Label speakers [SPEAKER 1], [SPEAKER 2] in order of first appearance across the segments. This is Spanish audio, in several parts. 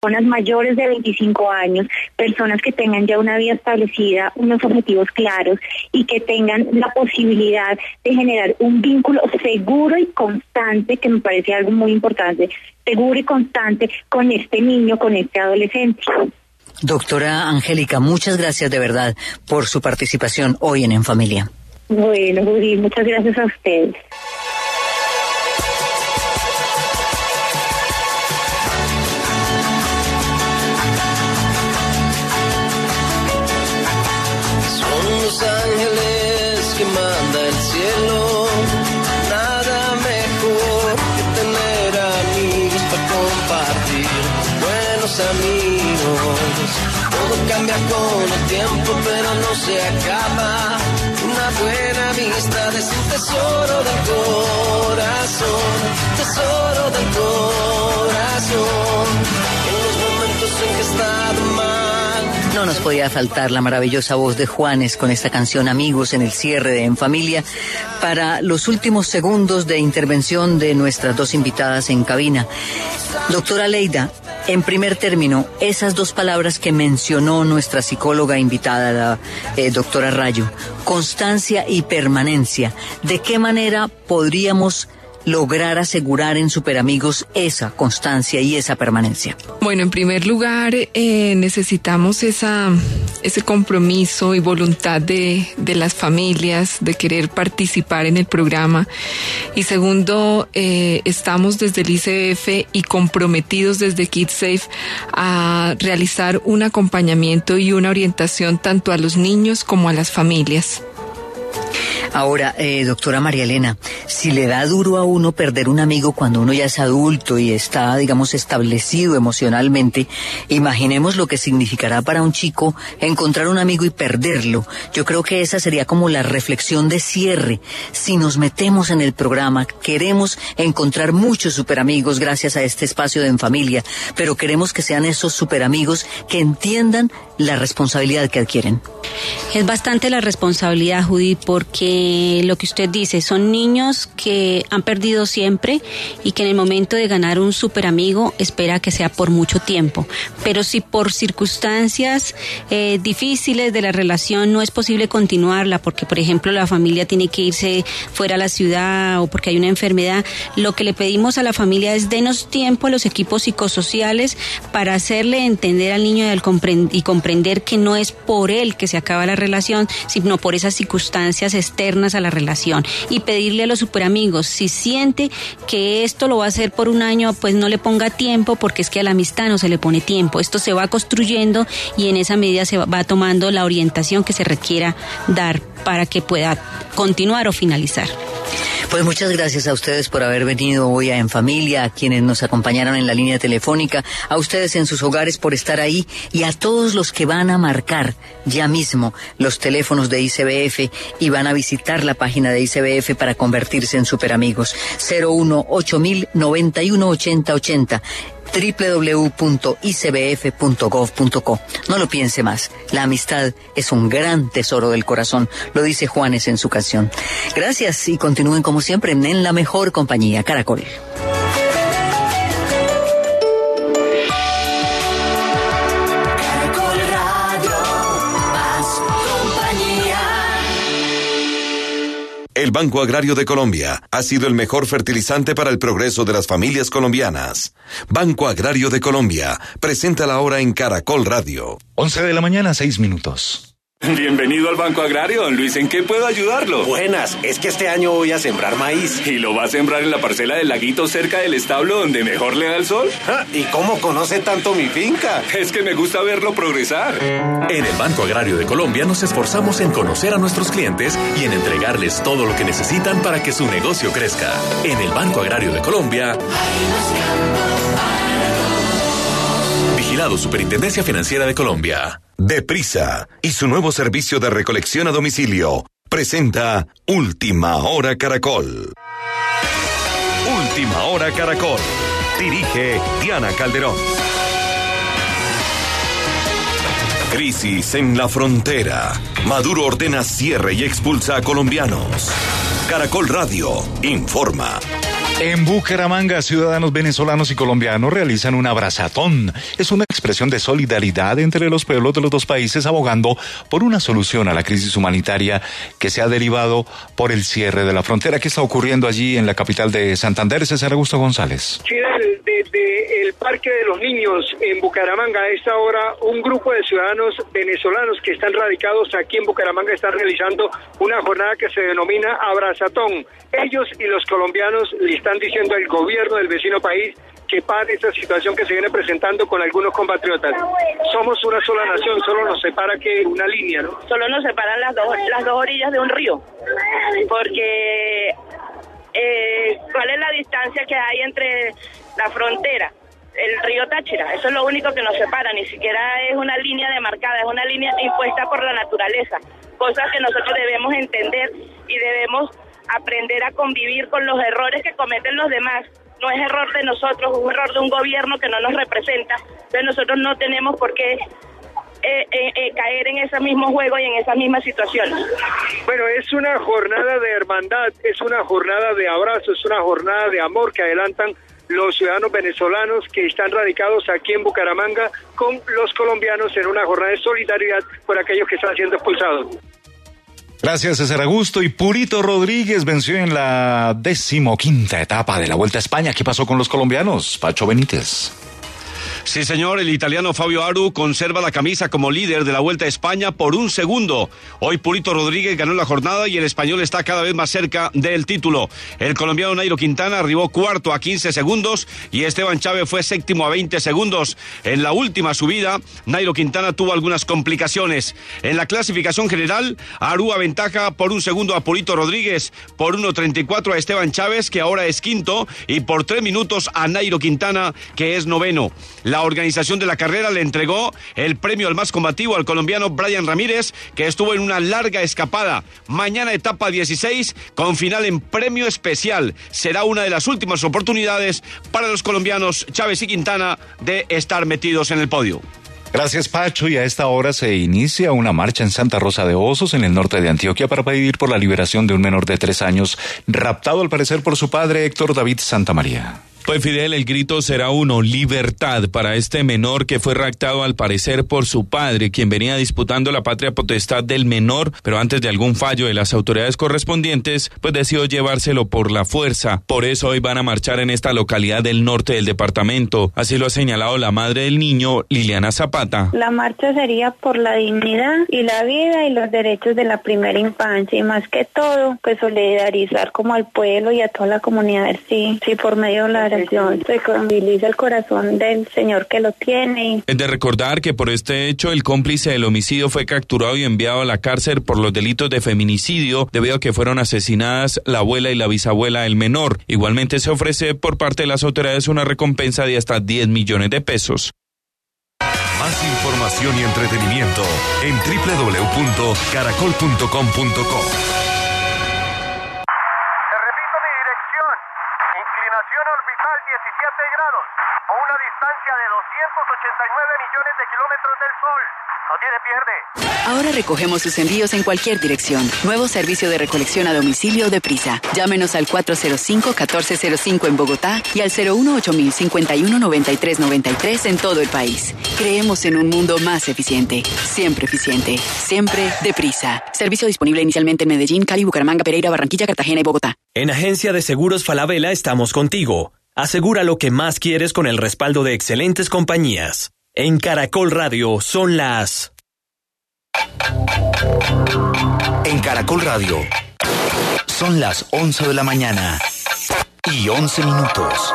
[SPEAKER 1] personas mayores de 25 años, personas que tengan ya una vida establecida, unos objetivos claros y que tengan la posibilidad de generar un vínculo seguro y constante, que me parece algo muy importante, seguro y constante con este niño, con este adolescente.
[SPEAKER 2] Doctora Angélica, muchas gracias de verdad por su participación hoy en En Familia.
[SPEAKER 1] Bueno, Judith, muchas gracias a ustedes.
[SPEAKER 3] Buena amistad es un tesoro del corazón, tesoro del corazón.
[SPEAKER 2] No nos podía faltar la maravillosa voz de Juanes con esta canción Amigos en el cierre de En Familia para los últimos segundos de intervención de nuestras dos invitadas en cabina. Doctora Leida, en primer término, esas dos palabras que mencionó nuestra psicóloga invitada, la eh, doctora Rayo, constancia y permanencia, ¿de qué manera podríamos lograr asegurar en Superamigos esa constancia y esa permanencia?
[SPEAKER 4] Bueno, en primer lugar, eh, necesitamos esa, ese compromiso y voluntad de, de, las familias de querer participar en el programa. Y segundo, eh, estamos desde el ICF y comprometidos desde KidSafe a realizar un acompañamiento y una orientación tanto a los niños como a las familias.
[SPEAKER 2] Ahora, eh, doctora María Elena, si le da duro a uno perder un amigo cuando uno ya es adulto y está, digamos, establecido emocionalmente, imaginemos lo que significará para un chico encontrar un amigo y perderlo. Yo creo que esa sería como la reflexión de cierre. Si nos metemos en el programa, queremos encontrar muchos superamigos gracias a este espacio de En Familia, pero queremos que sean esos superamigos que entiendan la responsabilidad que adquieren.
[SPEAKER 5] Es bastante la responsabilidad, Judy, porque lo que usted dice, son niños que han perdido siempre y que en el momento de ganar un super amigo espera que sea por mucho tiempo. Pero si por circunstancias eh, difíciles de la relación no es posible continuarla, porque por ejemplo la familia tiene que irse fuera a la ciudad o porque hay una enfermedad, lo que le pedimos a la familia es denos tiempo a los equipos psicosociales para hacerle entender al niño y comprender que no es por él que se acaba la relación, sino por esas circunstancias externas a la relación. Y pedirle a los superamigos, si siente que esto lo va a hacer por un año, pues no le ponga tiempo, porque es que a la amistad no se le pone tiempo. Esto se va construyendo y en esa medida se va tomando la orientación que se requiera dar para que pueda continuar o finalizar.
[SPEAKER 2] Pues muchas gracias a ustedes por haber venido hoy En Familia, a quienes nos acompañaron en la línea telefónica, a ustedes en sus hogares por estar ahí y a todos los que van a marcar ya mismo los teléfonos de ICBF y van a visitar la página de ICBF para convertirse en superamigos. 01 8000 91 80 80 www.icbf.gov.co. No lo piense más. La amistad es un gran tesoro del corazón, lo dice Juanes en su canción. Gracias y continúen como siempre en la mejor compañía, Caracol.
[SPEAKER 6] El Banco Agrario de Colombia ha sido el mejor fertilizante para el progreso de las familias colombianas. Banco Agrario de Colombia presenta la hora en Caracol Radio.
[SPEAKER 7] 11 de la mañana, 6 minutos.
[SPEAKER 8] Bienvenido al Banco Agrario, don Luis. ¿En qué puedo ayudarlo?
[SPEAKER 9] Buenas, es que este año voy a sembrar maíz.
[SPEAKER 8] ¿Y lo va a sembrar en la parcela del laguito cerca del establo donde mejor le da el sol?
[SPEAKER 9] ¿Y cómo conoce tanto mi finca?
[SPEAKER 8] Es que me gusta verlo progresar.
[SPEAKER 10] En el Banco Agrario de Colombia nos esforzamos en conocer a nuestros clientes y en entregarles todo lo que necesitan para que su negocio crezca. En el Banco Agrario de Colombia. Vigilado Superintendencia Financiera de Colombia.
[SPEAKER 6] Deprisa y su nuevo servicio de recolección a domicilio presenta Última Hora Caracol. Última Hora Caracol. Dirige Diana Calderón. Crisis en la frontera. Maduro ordena cierre y expulsa a colombianos. Caracol Radio informa.
[SPEAKER 7] En Bucaramanga, ciudadanos venezolanos y colombianos realizan un abrazatón. Es una expresión de solidaridad entre los pueblos de los dos países abogando por una solución a la crisis humanitaria que se ha derivado por el cierre de la frontera. ¿Qué está ocurriendo allí en la capital de Santander? César Augusto González.
[SPEAKER 11] desde el Parque de los Niños en Bucaramanga, a esta hora, un grupo de ciudadanos venezolanos que están radicados aquí en Bucaramanga están realizando una jornada que se denomina Abrazatón. Ellos y los colombianos le están diciendo al gobierno del vecino país que pare esta situación que se viene presentando con algunos compatriotas. Somos una sola nación, solo nos separa que una línea, ¿no?
[SPEAKER 12] Solo nos separan las dos, las dos orillas de un río, porque eh, ¿cuál es la distancia que hay entre la frontera? El río Táchira, eso es lo único que nos separa, ni siquiera es una línea demarcada, es una línea impuesta por la naturaleza, cosa que nosotros debemos entender y debemos aprender a convivir con los errores que cometen los demás. No es error de nosotros, es un error de un gobierno que no nos representa. Entonces nosotros no tenemos por qué eh, eh, eh, caer en ese mismo juego y en esa misma situación.
[SPEAKER 11] Bueno, es una jornada de hermandad, es una jornada de abrazo, es una jornada de amor que adelantan los ciudadanos venezolanos que están radicados aquí en Bucaramanga con los colombianos en una jornada de solidaridad por aquellos que están siendo expulsados.
[SPEAKER 7] Gracias, César Augusto. Y Purito Rodríguez venció en la decimoquinta etapa de la Vuelta a España. ¿Qué pasó con los colombianos? Pacho Benítez.
[SPEAKER 13] Sí, señor, el italiano Fabio Aru conserva la camisa como líder de la Vuelta a España por un segundo. Hoy Purito Rodríguez ganó la jornada y el español está cada vez más cerca del título. El colombiano Nairo Quintana arribó cuarto a 15 segundos y Esteban Chávez fue séptimo a 20 segundos. En la última subida, Nairo Quintana tuvo algunas complicaciones. En la clasificación general, Aru aventaja por un segundo a Purito Rodríguez, por 1.34 a Esteban Chávez, que ahora es quinto, y por tres minutos a Nairo Quintana, que es noveno. Organización de la carrera le entregó el premio al más combativo al colombiano Brian Ramírez, que estuvo en una larga escapada. Mañana etapa 16 con final en premio especial. Será una de las últimas oportunidades para los colombianos Chávez y Quintana de estar metidos en el podio.
[SPEAKER 7] Gracias, Pacho. Y a esta hora se inicia una marcha en Santa Rosa de Osos, en el norte de Antioquia, para pedir por la liberación de un menor de tres años, raptado al parecer por su padre Héctor David Santa María.
[SPEAKER 14] Pues Fidel, el grito será uno, libertad para este menor que fue raptado al parecer por su padre, quien venía disputando la patria potestad del menor, pero antes de algún fallo de las autoridades correspondientes, pues decidió llevárselo por la fuerza. Por eso hoy van a marchar en esta localidad del norte del departamento. Así lo ha señalado la madre del niño, Liliana Zapata.
[SPEAKER 15] La marcha sería por la dignidad y la vida y los derechos de la primera infancia y más que todo, pues solidarizar como al pueblo y a toda la comunidad, sí, sí, por medio de la se conviliza el corazón del señor que lo tiene.
[SPEAKER 14] Es de recordar que por este hecho el cómplice del homicidio fue capturado y enviado a la cárcel por los delitos de feminicidio debido a que fueron asesinadas la abuela y la bisabuela del menor. Igualmente se ofrece por parte de las autoridades una recompensa de hasta 10 millones de pesos.
[SPEAKER 6] Más información y entretenimiento en www.caracol.com.co.
[SPEAKER 16] Ahora recogemos sus envíos en cualquier dirección. Nuevo servicio de recolección a domicilio de prisa. Llámenos al 405-1405 en Bogotá y al 018-519393 en todo el país. Creemos en un mundo más eficiente. Siempre eficiente. Siempre deprisa. Servicio disponible inicialmente en Medellín, Cali, Bucaramanga, Pereira, Barranquilla, Cartagena y Bogotá.
[SPEAKER 17] En Agencia de Seguros Falabella estamos contigo. Asegura lo que más quieres con el respaldo de excelentes compañías. En Caracol Radio son las...
[SPEAKER 18] En Caracol Radio son las 11 de la mañana y 11 minutos.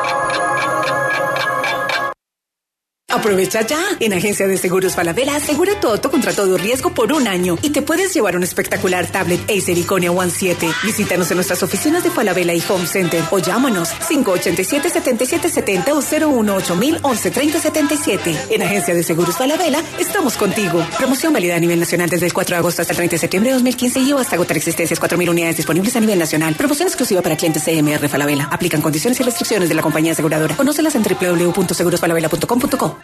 [SPEAKER 19] Aprovecha ya. En Agencia de Seguros Falabella asegura tu auto contra todo riesgo por un año y te puedes llevar un espectacular tablet Acer Iconia One 7. Visítanos en nuestras oficinas de Falabella y Home Center o llámanos 587-7770 o 018 113077 En Agencia de Seguros Falabella estamos contigo. Promoción válida a nivel nacional desde el 4 de agosto hasta el 30 de septiembre de 2015 y hasta agotar existencias 4.000 unidades disponibles a nivel nacional. Promoción exclusiva para clientes CMR Falabella. Aplican condiciones y restricciones de la compañía aseguradora. Conócelas en www.segurosfalabella.com.co.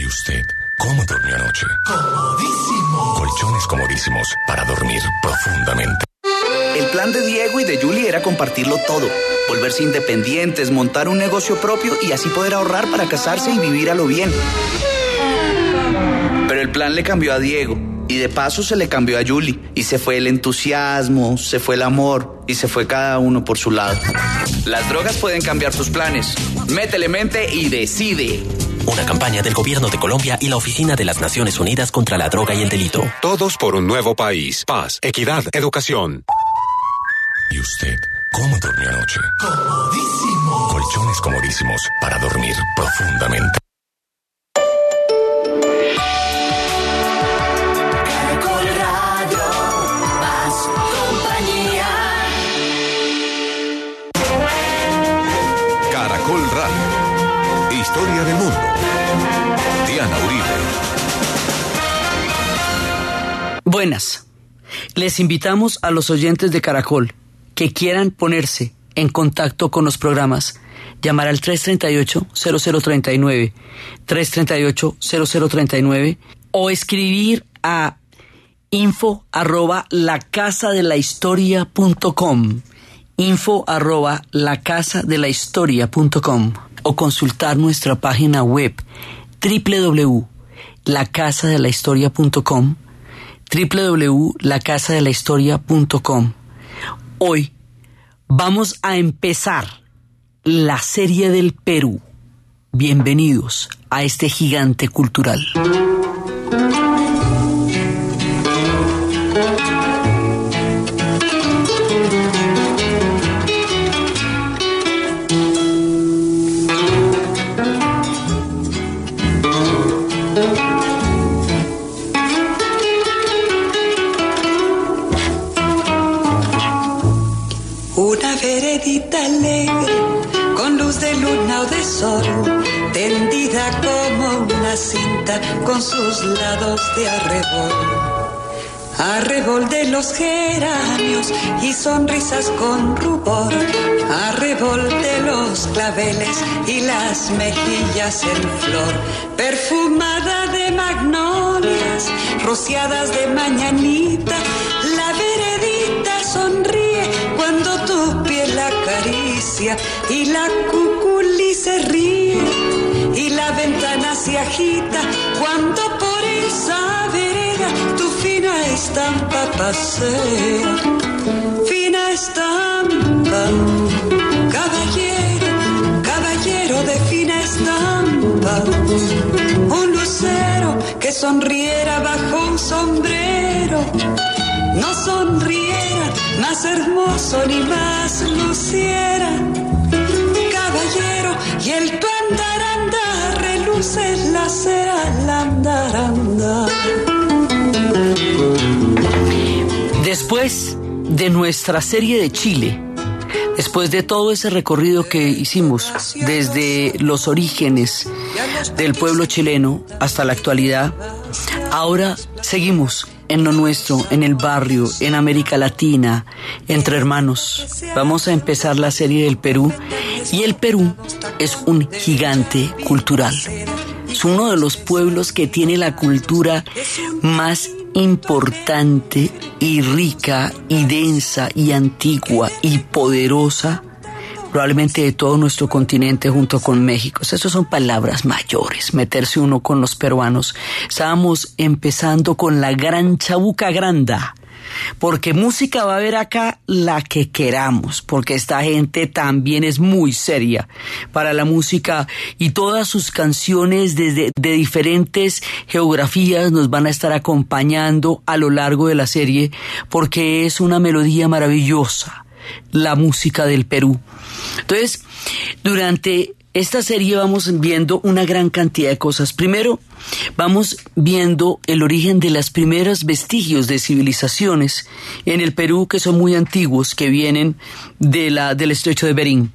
[SPEAKER 18] ¿Y usted? ¿Cómo durmió anoche? Comodísimo. Colchones comodísimos para dormir profundamente.
[SPEAKER 20] El plan de Diego y de Julie era compartirlo todo, volverse independientes, montar un negocio propio y así poder ahorrar para casarse y vivir a lo bien. Pero el plan le cambió a Diego y de paso se le cambió a Julie y se fue el entusiasmo, se fue el amor y se fue cada uno por su lado. Las drogas pueden cambiar tus planes. Métele mente y decide.
[SPEAKER 21] Una campaña del Gobierno de Colombia y la Oficina de las Naciones Unidas contra la Droga y el Delito.
[SPEAKER 22] Todos por un nuevo país. Paz, equidad, educación.
[SPEAKER 18] ¿Y usted? ¿Cómo durmió anoche? Comodísimo. Colchones comodísimos para dormir profundamente.
[SPEAKER 3] Caracol Radio, más compañía.
[SPEAKER 6] Caracol Radio. Historia del mundo.
[SPEAKER 23] Buenas. Les invitamos a los oyentes de Caracol que quieran ponerse en contacto con los programas, llamar al 338-0039, 338-0039 o escribir a info arroba la casa de la historia punto com, info arroba la casa de la historia punto com, o consultar nuestra página web www.lacasadelahistoria.com www.lacasadelahistoria.com Hoy vamos a empezar la serie del Perú. Bienvenidos a este gigante cultural.
[SPEAKER 24] Con sus lados de arrebol. Arrebol de los geranios y sonrisas con rubor, arrebol de los claveles y las mejillas en flor, perfumada de magnolias, rociadas de mañanita, la veredita sonríe cuando tu piel la acaricia y la cuculi se ríe y la ventana se agita cuando por esa vereda tu fina estampa pasea. Fina estampa, caballero, caballero de fina estampa, un lucero que sonriera bajo un sombrero no sonriera, más hermoso ni más luciera. Caballero, y el
[SPEAKER 23] Después de nuestra serie de Chile, después de todo ese recorrido que hicimos desde los orígenes del pueblo chileno hasta la actualidad, ahora seguimos en lo nuestro, en el barrio, en América Latina, entre hermanos. Vamos a empezar la serie del Perú y el Perú es un gigante cultural. Es uno de los pueblos que tiene la cultura más importante y rica y densa y antigua y poderosa probablemente de todo nuestro continente junto con México. Esas son palabras mayores, meterse uno con los peruanos. Estábamos empezando con la gran chabuca granda porque música va a haber acá la que queramos, porque esta gente también es muy seria para la música y todas sus canciones desde de diferentes geografías nos van a estar acompañando a lo largo de la serie, porque es una melodía maravillosa, la música del Perú. Entonces, durante esta serie vamos viendo una gran cantidad de cosas. Primero, vamos viendo el origen de las primeros vestigios de civilizaciones en el Perú que son muy antiguos, que vienen de la, del estrecho de Berín.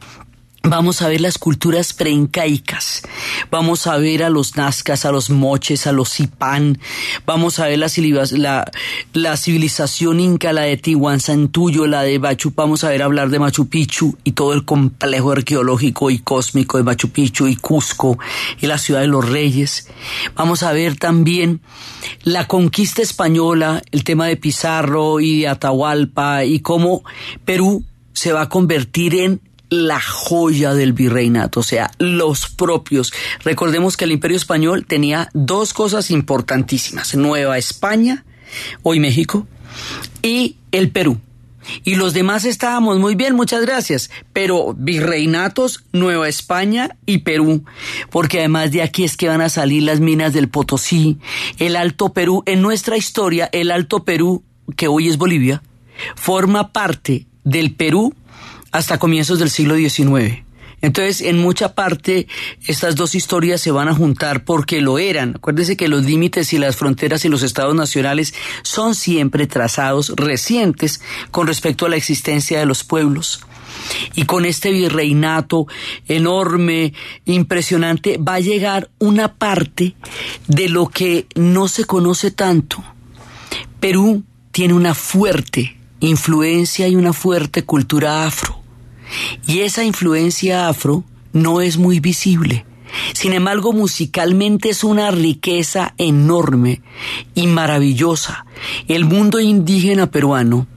[SPEAKER 23] Vamos a ver las culturas preincaicas, vamos a ver a los nazcas, a los moches, a los zipán, vamos a ver la, civilización inca, la de Tihuanzantuyo, la de Machu, vamos a ver hablar de Machu Picchu y todo el complejo arqueológico y cósmico de Machu Picchu y Cusco y la ciudad de los reyes. Vamos a ver también la conquista española, el tema de Pizarro y de Atahualpa y cómo Perú se va a convertir en la joya del virreinato, o sea, los propios. Recordemos que el imperio español tenía dos cosas importantísimas, Nueva España, hoy México, y el Perú. Y los demás estábamos muy bien, muchas gracias, pero virreinatos, Nueva España y Perú, porque además de aquí es que van a salir las minas del Potosí, el Alto Perú, en nuestra historia, el Alto Perú, que hoy es Bolivia, forma parte del Perú hasta comienzos del siglo XIX. Entonces, en mucha parte, estas dos historias se van a juntar porque lo eran. Acuérdese que los límites y las fronteras y los estados nacionales son siempre trazados recientes con respecto a la existencia de los pueblos. Y con este virreinato enorme, impresionante, va a llegar una parte de lo que no se conoce tanto. Perú tiene una fuerte influencia y una fuerte cultura afro. Y esa influencia afro no es muy visible. Sin embargo, musicalmente es una riqueza enorme y maravillosa. El mundo indígena peruano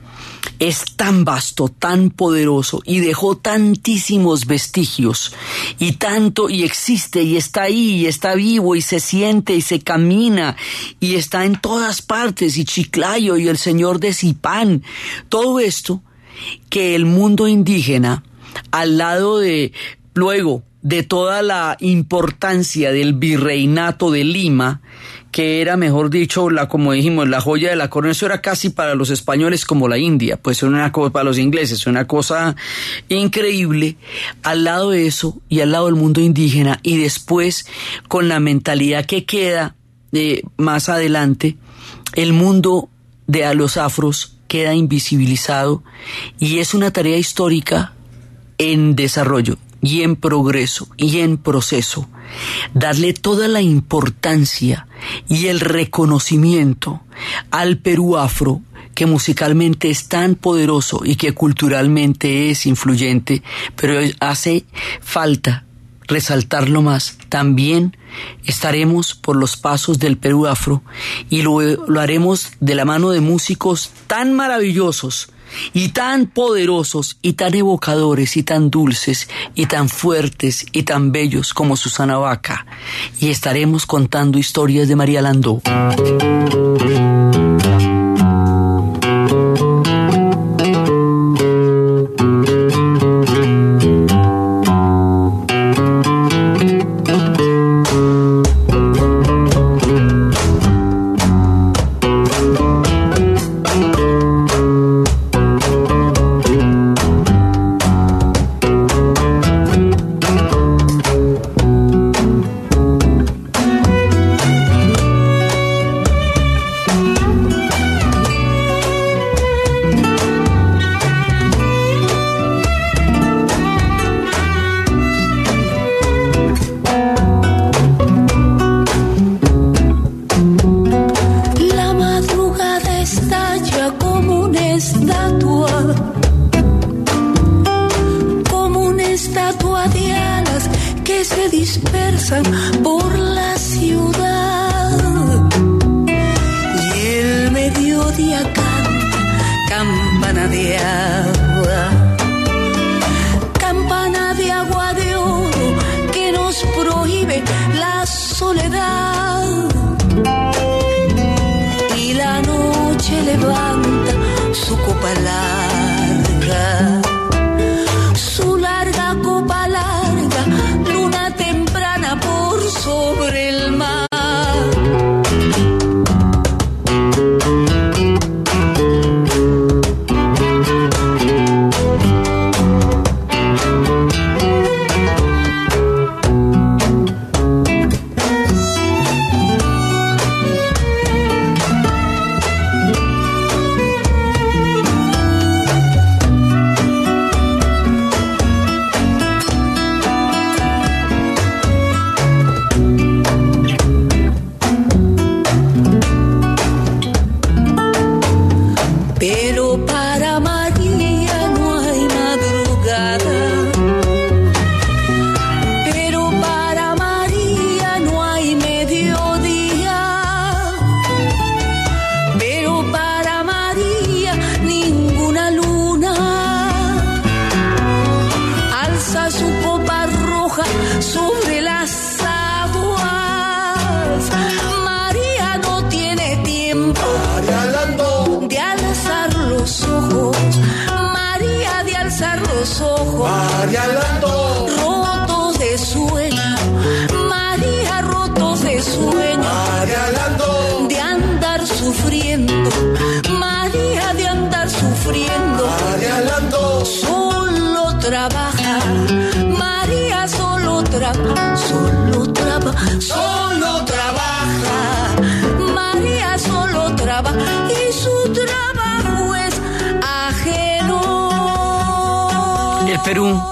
[SPEAKER 23] es tan vasto, tan poderoso y dejó tantísimos vestigios y tanto y existe y está ahí y está vivo y se siente y se camina y está en todas partes y Chiclayo y el señor de Zipán. Todo esto que el mundo indígena, al lado de, luego, de toda la importancia del virreinato de Lima, que era, mejor dicho, la, como dijimos, la joya de la corona, eso era casi para los españoles como la India, pues una cosa para los ingleses, una cosa increíble, al lado de eso y al lado del mundo indígena, y después con la mentalidad que queda eh, más adelante, el mundo de a los afros queda invisibilizado y es una tarea histórica en desarrollo y en progreso y en proceso. Darle toda la importancia y el reconocimiento al Perú afro que musicalmente es tan poderoso y que culturalmente es influyente, pero hace falta resaltarlo más. También estaremos por los pasos del Perú Afro y lo, lo haremos de la mano de músicos tan maravillosos y tan poderosos y tan evocadores y tan dulces y tan fuertes y tan bellos como Susana Vaca. Y estaremos contando historias de María Landó.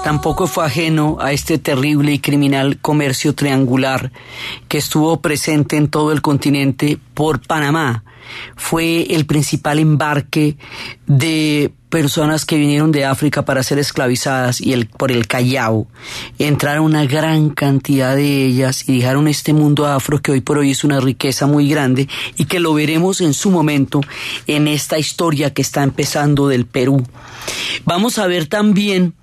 [SPEAKER 23] Tampoco fue ajeno a este terrible y criminal comercio triangular que estuvo presente en todo el continente por Panamá. Fue el principal embarque de personas que vinieron de África para ser esclavizadas y el, por el Callao. Entraron una gran cantidad de ellas y dejaron este mundo afro que hoy por hoy es una riqueza muy grande y que lo veremos en su momento en esta historia que está empezando del Perú. Vamos a ver también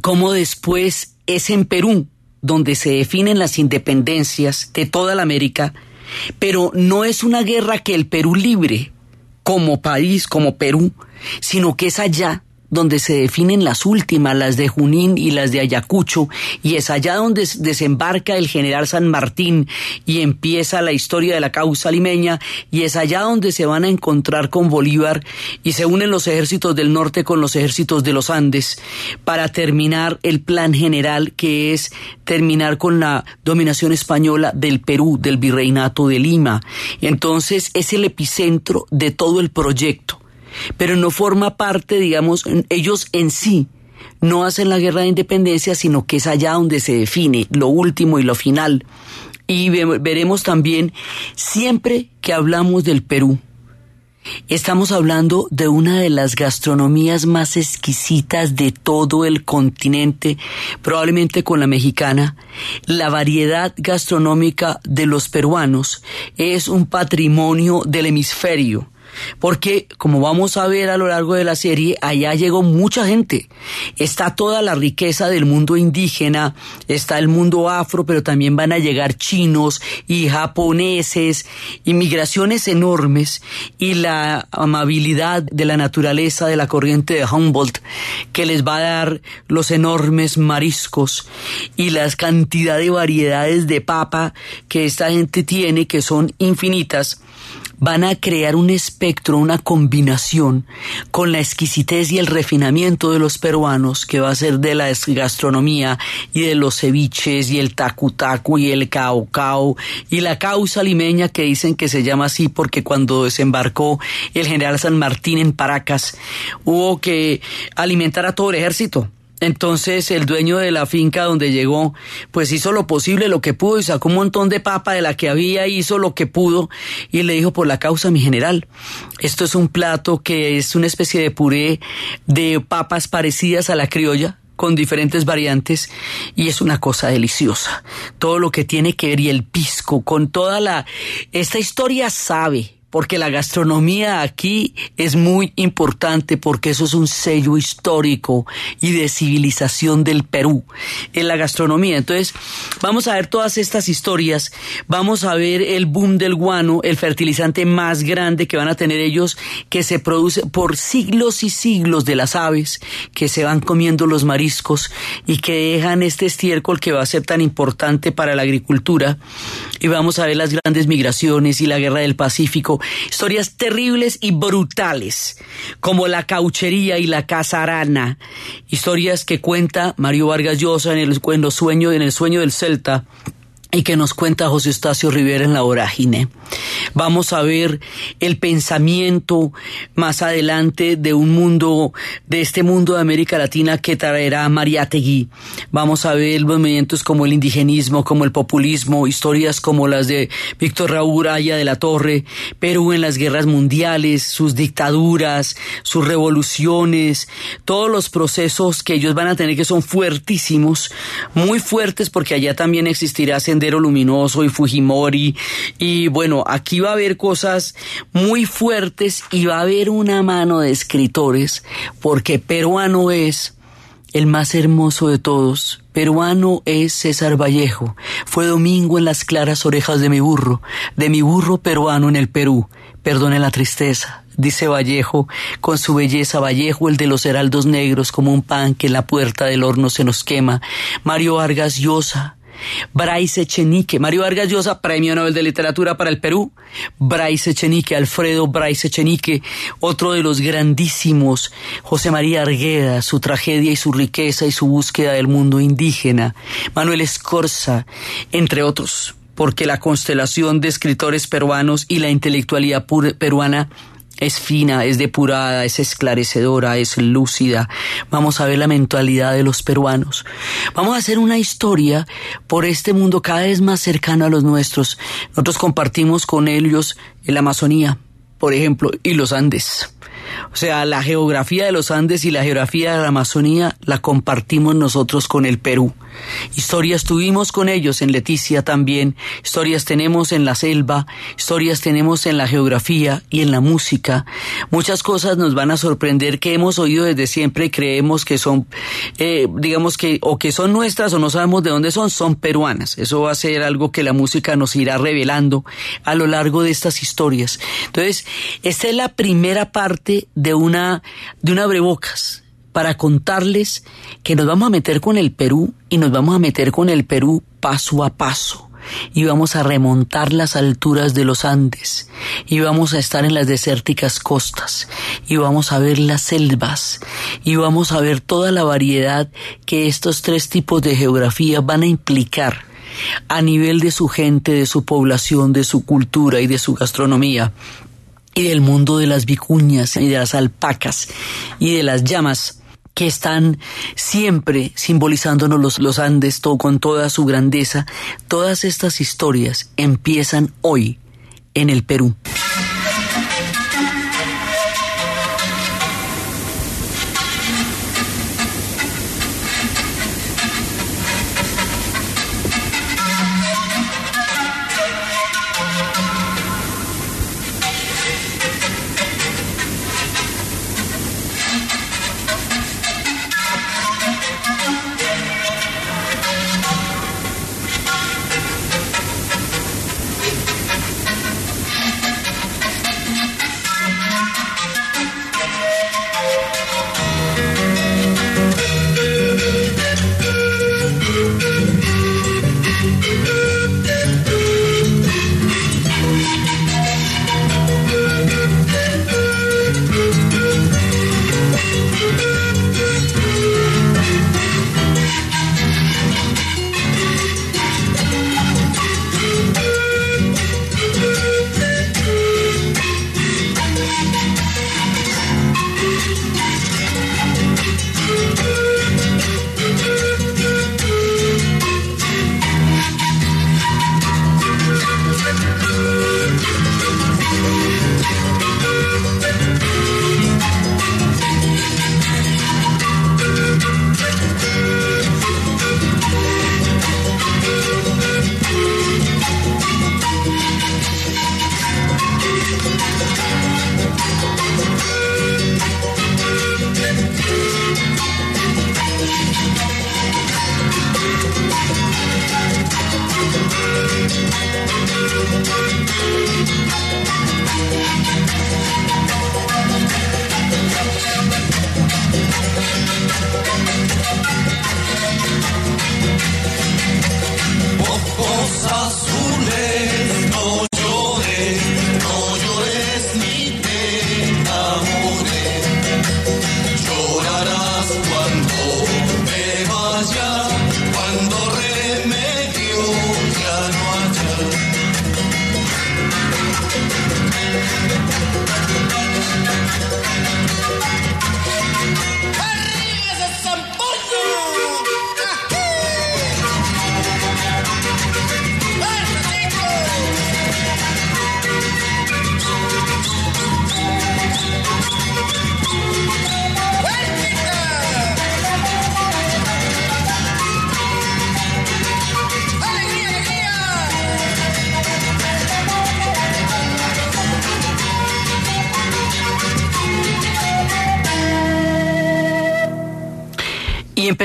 [SPEAKER 23] cómo después es en Perú donde se definen las independencias de toda la América, pero no es una guerra que el Perú libre como país, como Perú, sino que es allá donde se definen las últimas, las de Junín y las de Ayacucho, y es allá donde desembarca el general San Martín y empieza la historia de la causa limeña, y es allá donde se van a encontrar con Bolívar y se unen los ejércitos del norte con los ejércitos de los Andes para terminar el plan general que es terminar con la dominación española del Perú, del virreinato de Lima. Entonces es el epicentro de todo el proyecto pero no forma parte, digamos, ellos en sí no hacen la guerra de independencia, sino que es allá donde se define lo último y lo final. Y veremos también, siempre que hablamos del Perú, Estamos hablando de una de las gastronomías más exquisitas de todo el continente, probablemente con la mexicana. La variedad gastronómica de los peruanos es un patrimonio del hemisferio porque como vamos a ver a lo largo de la serie, allá llegó mucha gente. Está toda la riqueza del mundo indígena, está el mundo afro, pero también van a llegar chinos y japoneses, inmigraciones enormes y la amabilidad de la naturaleza de la corriente de Humboldt que les va a dar los enormes mariscos y las cantidad de variedades de papa que esta gente tiene que son infinitas van a crear un espectro, una combinación con la exquisitez y el refinamiento de los peruanos, que va a ser de la gastronomía y de los ceviches y el tacu y el caucao y la causa limeña que dicen que se llama así porque cuando desembarcó el general San Martín en Paracas hubo que alimentar a todo el ejército entonces el dueño de la finca donde llegó, pues hizo lo posible, lo que pudo y sacó un montón de papa de la que había, hizo lo que pudo y le dijo por la causa mi general, esto es un plato que es una especie de puré de papas parecidas a la criolla, con diferentes variantes y es una cosa deliciosa. Todo lo que tiene que ver y el pisco, con toda la... Esta historia sabe, porque la gastronomía aquí es muy importante porque eso es un sello histórico y de civilización del Perú en la gastronomía. Entonces, vamos a ver todas estas historias, vamos a ver el boom del guano, el fertilizante más grande que van a tener ellos, que se produce por siglos y siglos de las aves que se van comiendo los mariscos y que dejan este estiércol que va a ser tan importante para la agricultura. Y vamos a ver las grandes migraciones y la guerra del Pacífico, historias terribles y brutales, como la cauchería y la casarana, historias que cuenta Mario Vargas Llosa en el, en los sueños, en el sueño del Celta, y que nos cuenta José Estacio Rivera en la vorágine. Vamos a ver el pensamiento más adelante de un mundo, de este mundo de América Latina que traerá Mariátegui. Vamos a ver movimientos como el indigenismo, como el populismo, historias como las de Víctor Raúl Aya de la Torre, Perú en las guerras mundiales, sus dictaduras, sus revoluciones, todos los procesos que ellos van a tener que son fuertísimos, muy fuertes porque allá también existirá Luminoso y Fujimori. Y bueno, aquí va a haber cosas muy fuertes y va a haber una mano de escritores, porque peruano es el más hermoso de todos. Peruano es César Vallejo. Fue domingo en las claras orejas de mi burro, de mi burro peruano en el Perú. Perdone la tristeza, dice Vallejo, con su belleza Vallejo, el de los heraldos negros, como un pan que en la puerta del horno se nos quema. Mario Vargas Llosa, Bryce Echenique, Mario Vargas Llosa, Premio Nobel de Literatura para el Perú, Bryce Echenique, Alfredo Bryce Echenique, otro de los grandísimos, José María Argueda, su tragedia y su riqueza y su búsqueda del mundo indígena, Manuel Escorza, entre otros, porque la constelación de escritores peruanos y la intelectualidad peruana es fina, es depurada, es esclarecedora, es lúcida. Vamos a ver la mentalidad de los peruanos. Vamos a hacer una historia por este mundo cada vez más cercano a los nuestros. Nosotros compartimos con ellos la Amazonía, por ejemplo, y los Andes. O sea, la geografía de los Andes y la geografía de la Amazonía la compartimos nosotros con el Perú. Historias tuvimos con ellos en Leticia también, historias tenemos en la selva, historias tenemos en la geografía y en la música. Muchas cosas nos van a sorprender que hemos oído desde siempre y creemos que son, eh, digamos que, o que son nuestras o no sabemos de dónde son, son peruanas. Eso va a ser algo que la música nos irá revelando a lo largo de estas historias. Entonces, esta es la primera parte de una, de una abrebocas para contarles que nos vamos a meter con el Perú y nos vamos a meter con el Perú paso a paso. Y vamos a remontar las alturas de los Andes. Y vamos a estar en las desérticas costas. Y vamos a ver las selvas. Y vamos a ver toda la variedad que estos tres tipos de geografía van a implicar a nivel de su gente, de su población, de su cultura y de su gastronomía. Y del mundo de las vicuñas y de las alpacas y de las llamas que están siempre simbolizándonos los, los Andes todo, con toda su grandeza. Todas estas historias empiezan hoy en el Perú.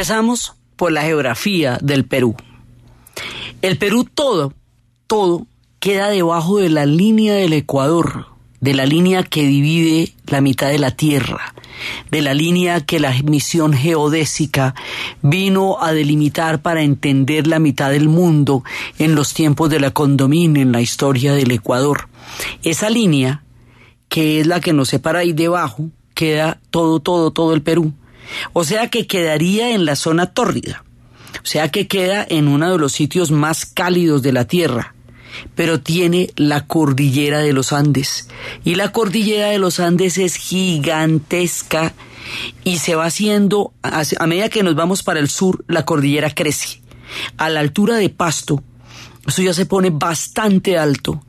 [SPEAKER 23] Empezamos por la geografía del Perú. El Perú todo, todo queda debajo de la línea del Ecuador, de la línea que divide la mitad de la Tierra, de la línea que la misión geodésica vino a delimitar para entender la mitad del mundo en los tiempos de la condominio en la historia del Ecuador. Esa línea, que es la que nos separa ahí debajo, queda todo, todo, todo el Perú. O sea que quedaría en la zona tórrida. O sea que queda en uno de los sitios más cálidos de la Tierra. Pero tiene la cordillera de los Andes. Y la cordillera de los Andes es gigantesca y se va haciendo, a medida que nos vamos para el sur, la cordillera crece. A la altura de Pasto, eso ya se pone bastante alto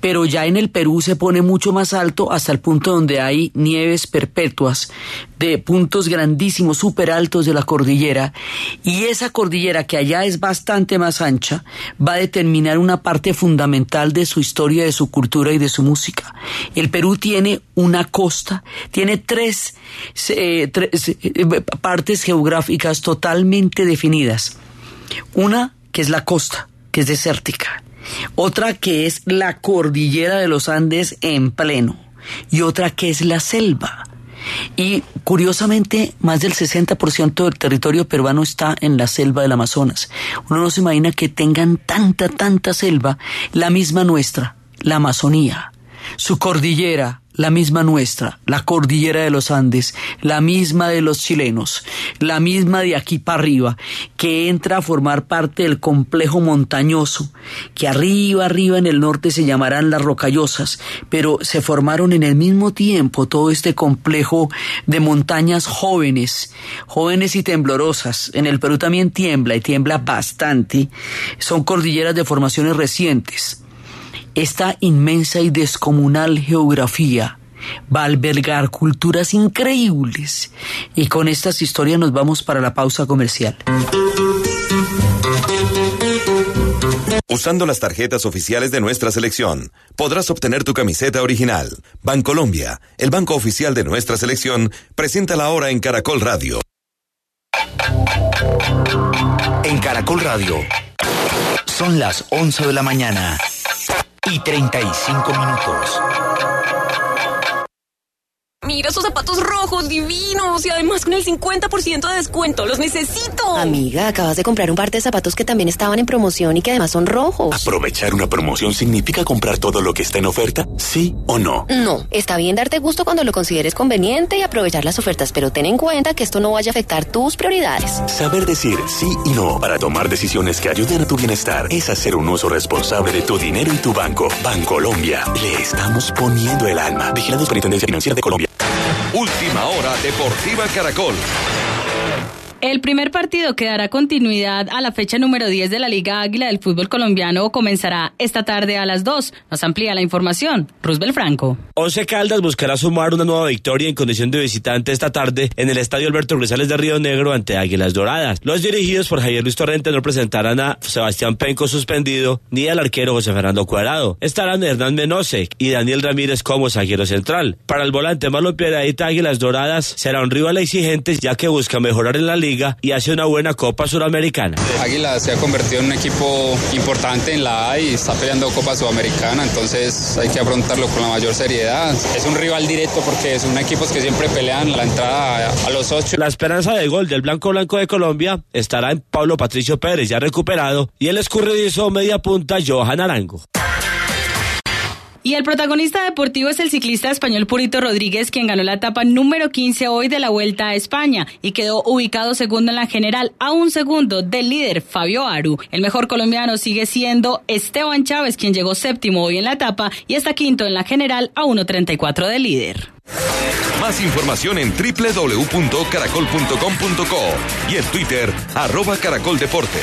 [SPEAKER 23] pero ya en el Perú se pone mucho más alto hasta el punto donde hay nieves perpetuas de puntos grandísimos, súper altos de la cordillera, y esa cordillera que allá es bastante más ancha va a determinar una parte fundamental de su historia, de su cultura y de su música. El Perú tiene una costa, tiene tres, eh, eh, partes geográficas totalmente definidas. Una que es la costa, que es desértica otra que es la cordillera de los Andes en pleno y otra que es la selva. Y curiosamente, más del 60% del territorio peruano está en la selva del Amazonas. Uno no se imagina que tengan tanta, tanta selva, la misma nuestra, la Amazonía. Su cordillera, la misma nuestra, la cordillera de los Andes, la misma de los chilenos, la misma de aquí para arriba, que entra a formar parte del complejo montañoso, que arriba, arriba en el norte se llamarán las rocallosas, pero se formaron en el mismo tiempo todo este complejo de montañas jóvenes, jóvenes y temblorosas. En el Perú también tiembla y tiembla bastante. Son cordilleras de formaciones recientes esta inmensa y descomunal geografía va a albergar culturas increíbles. Y con estas historias nos vamos para la pausa comercial.
[SPEAKER 6] Usando las tarjetas oficiales de nuestra selección, podrás obtener tu camiseta original. Bancolombia, el banco oficial de nuestra selección, presenta la hora en Caracol Radio.
[SPEAKER 18] En Caracol Radio son las 11 de la mañana y 35 minutos.
[SPEAKER 25] Mira esos zapatos rojos divinos y además con el 50% de descuento. Los necesito.
[SPEAKER 26] Amiga, acabas de comprar un par de zapatos que también estaban en promoción y que además son rojos.
[SPEAKER 22] ¿Aprovechar una promoción significa comprar todo lo que está en oferta? ¿Sí o no?
[SPEAKER 26] No, está bien darte gusto cuando lo consideres conveniente y aprovechar las ofertas, pero ten en cuenta que esto no vaya a afectar tus prioridades.
[SPEAKER 22] Saber decir sí y no para tomar decisiones que ayuden a tu bienestar es hacer un uso responsable de tu dinero y tu banco. Bancolombia. Le estamos poniendo el alma. Vigilando Superintendencia Financiera de Colombia.
[SPEAKER 6] Última hora Deportiva Caracol.
[SPEAKER 27] El primer partido que dará continuidad a la fecha número 10 de la Liga Águila del fútbol colombiano comenzará esta tarde a las 2. Nos amplía la información. Roosevelt Franco.
[SPEAKER 28] Once Caldas buscará sumar una nueva victoria en condición de visitante esta tarde en el Estadio Alberto Grisales de Río Negro ante Águilas Doradas. Los dirigidos por Javier Luis Torrente no presentarán a Sebastián Penco suspendido ni al arquero José Fernando Cuadrado. Estarán Hernán Menose y Daniel Ramírez como zaguero central. Para el volante Marlon Piedradita Águilas Doradas será un rival exigente ya que busca mejorar en la liga liga y hace una buena Copa Suramericana.
[SPEAKER 29] Águila se ha convertido en un equipo importante en la A y está peleando Copa Sudamericana, entonces hay que afrontarlo con la mayor seriedad. Es un rival directo porque son equipos que siempre pelean la entrada a, a los ocho.
[SPEAKER 28] La esperanza de gol del Blanco Blanco de Colombia estará en Pablo Patricio Pérez, ya recuperado, y el escurridizo media punta Johan Arango.
[SPEAKER 27] Y el protagonista deportivo es el ciclista español Purito Rodríguez, quien ganó la etapa número 15 hoy de la Vuelta a España y quedó ubicado segundo en la general, a un segundo del líder Fabio Aru. El mejor colombiano sigue siendo Esteban Chávez, quien llegó séptimo hoy en la etapa y está quinto en la general a 1.34 del líder.
[SPEAKER 6] Más información en www.caracol.com.co y en Twitter, arroba caracoldeportes.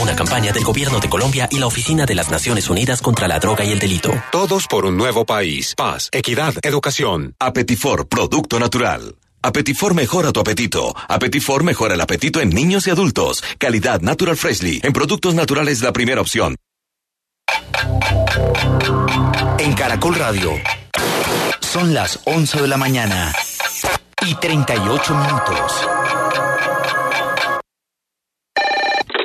[SPEAKER 21] Una campaña del Gobierno de Colombia y la Oficina de las Naciones Unidas contra la Droga y el Delito.
[SPEAKER 6] Todos por un nuevo país. Paz, equidad, educación. Apetifor, producto natural. Apetifor mejora tu apetito. Apetifor mejora el apetito en niños y adultos. Calidad Natural Freshly. En productos naturales la primera opción.
[SPEAKER 18] En Caracol Radio. Son las 11 de la mañana y 38 minutos.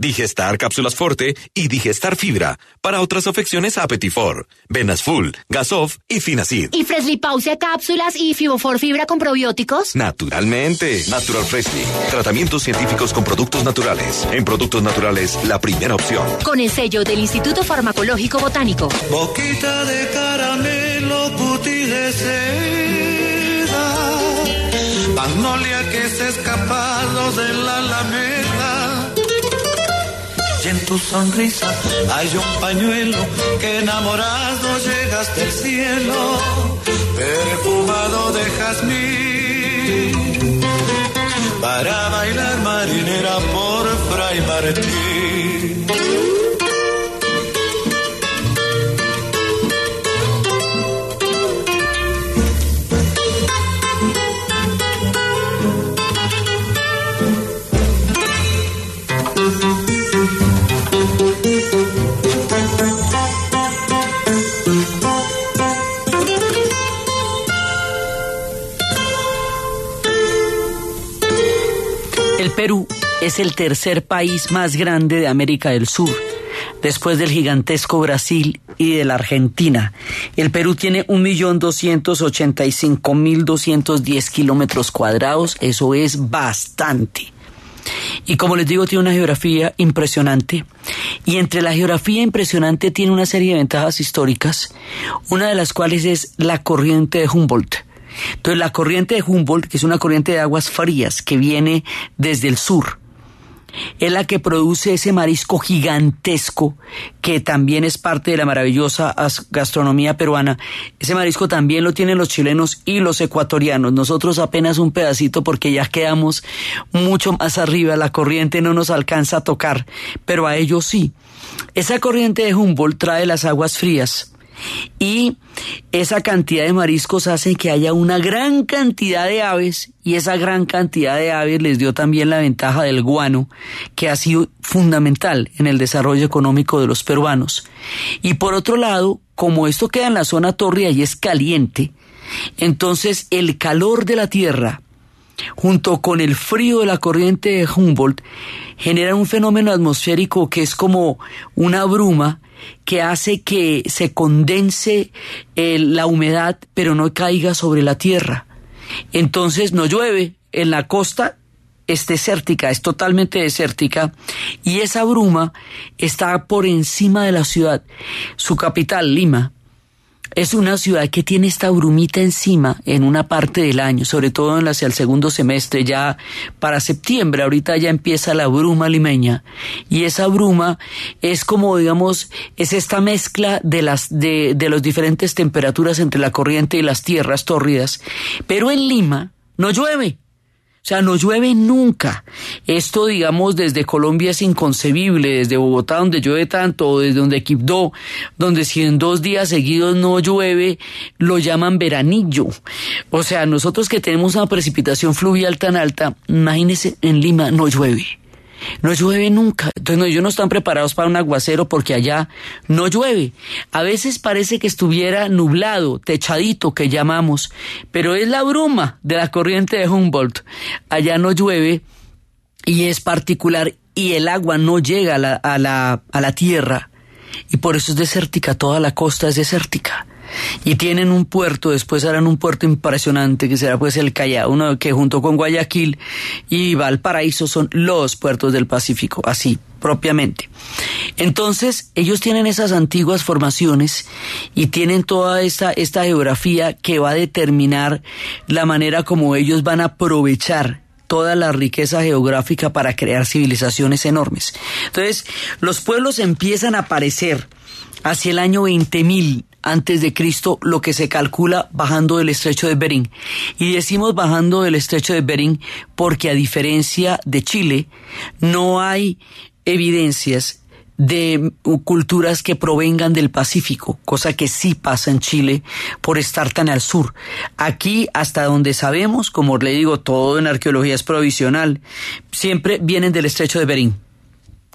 [SPEAKER 6] Digestar Cápsulas Forte y Digestar Fibra para otras afecciones a Apetifor, Venas Full, Gasof y Finacid.
[SPEAKER 30] ¿Y Freshly Pausia cápsulas y Fibofor Fibra con probióticos?
[SPEAKER 6] Naturalmente. Natural Freshly. Tratamientos científicos con productos naturales. En productos naturales, la primera opción.
[SPEAKER 30] Con el sello del Instituto Farmacológico Botánico.
[SPEAKER 3] Boquita de caramelo, cutis de seda, magnolia que se escapado de la alameda. Y en tu sonrisa hay un pañuelo que enamorado llegas del cielo, perfumado de jazmín, para bailar marinera por Fray Martín.
[SPEAKER 23] Es el tercer país más grande de América del Sur, después del gigantesco Brasil y de la Argentina. El Perú tiene 1.285.210 kilómetros cuadrados, eso es bastante. Y como les digo, tiene una geografía impresionante. Y entre la geografía impresionante tiene una serie de ventajas históricas, una de las cuales es la corriente de Humboldt. Entonces, la corriente de Humboldt, que es una corriente de aguas frías que viene desde el sur, es la que produce ese marisco gigantesco que también es parte de la maravillosa as- gastronomía peruana. Ese marisco también lo tienen los chilenos y los ecuatorianos. Nosotros apenas un pedacito porque ya quedamos mucho más arriba. La corriente no nos alcanza a tocar, pero a ellos sí. Esa corriente de Humboldt trae las aguas frías y esa cantidad de mariscos hace que haya una gran cantidad de aves y esa gran cantidad de aves les dio también la ventaja del guano que ha sido fundamental en el desarrollo económico de los peruanos. Y por otro lado, como esto queda en la zona tórrida y es caliente, entonces el calor de la tierra junto con el frío de la corriente de Humboldt generan un fenómeno atmosférico que es como una bruma que hace que se condense eh, la humedad pero no caiga sobre la tierra. Entonces no llueve en la costa, es desértica, es totalmente desértica y esa bruma está por encima de la ciudad. Su capital, Lima, es una ciudad que tiene esta brumita encima en una parte del año, sobre todo en hacia el segundo semestre, ya para septiembre, ahorita ya empieza la bruma limeña, y esa bruma es como, digamos, es esta mezcla de las, de, de las diferentes temperaturas entre la corriente y las tierras tórridas, pero en Lima no llueve. O sea, no llueve nunca. Esto, digamos, desde Colombia es inconcebible, desde Bogotá, donde llueve tanto, o desde donde Quibdó, donde si en dos días seguidos no llueve, lo llaman veranillo. O sea, nosotros que tenemos una precipitación fluvial tan alta, imagínense, en Lima no llueve. No llueve nunca. Entonces ellos no están preparados para un aguacero porque allá no llueve. A veces parece que estuviera nublado, techadito que llamamos, pero es la bruma de la corriente de Humboldt. Allá no llueve y es particular y el agua no llega a la, a la, a la tierra y por eso es desértica, toda la costa es desértica y tienen un puerto, después harán un puerto impresionante que será pues el Callao, uno que junto con Guayaquil y Valparaíso son los puertos del Pacífico, así propiamente. Entonces, ellos tienen esas antiguas formaciones y tienen toda esta, esta geografía que va a determinar la manera como ellos van a aprovechar toda la riqueza geográfica para crear civilizaciones enormes. Entonces, los pueblos empiezan a aparecer hacia el año 20.000 antes de Cristo, lo que se calcula bajando del estrecho de Bering. Y decimos bajando del estrecho de Bering porque a diferencia de Chile, no hay evidencias de culturas que provengan del Pacífico, cosa que sí pasa en Chile por estar tan al sur. Aquí, hasta donde sabemos, como le digo, todo en arqueología es provisional, siempre vienen del estrecho de Bering.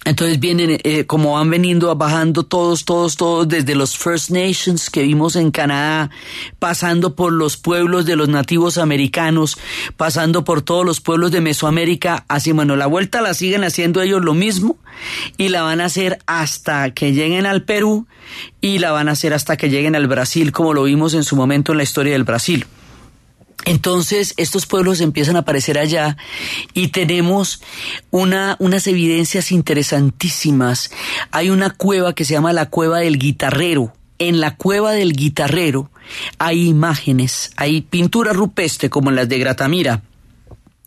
[SPEAKER 23] Entonces vienen, eh, como van veniendo bajando todos, todos, todos, desde los First Nations que vimos en Canadá, pasando por los pueblos de los nativos americanos, pasando por todos los pueblos de Mesoamérica, así bueno, la vuelta la siguen haciendo ellos lo mismo y la van a hacer hasta que lleguen al Perú y la van a hacer hasta que lleguen al Brasil, como lo vimos en su momento en la historia del Brasil. Entonces, estos pueblos empiezan a aparecer allá y tenemos una, unas evidencias interesantísimas. Hay una cueva que se llama la Cueva del Guitarrero. En la Cueva del Guitarrero hay imágenes, hay pintura rupestre como las de Gratamira.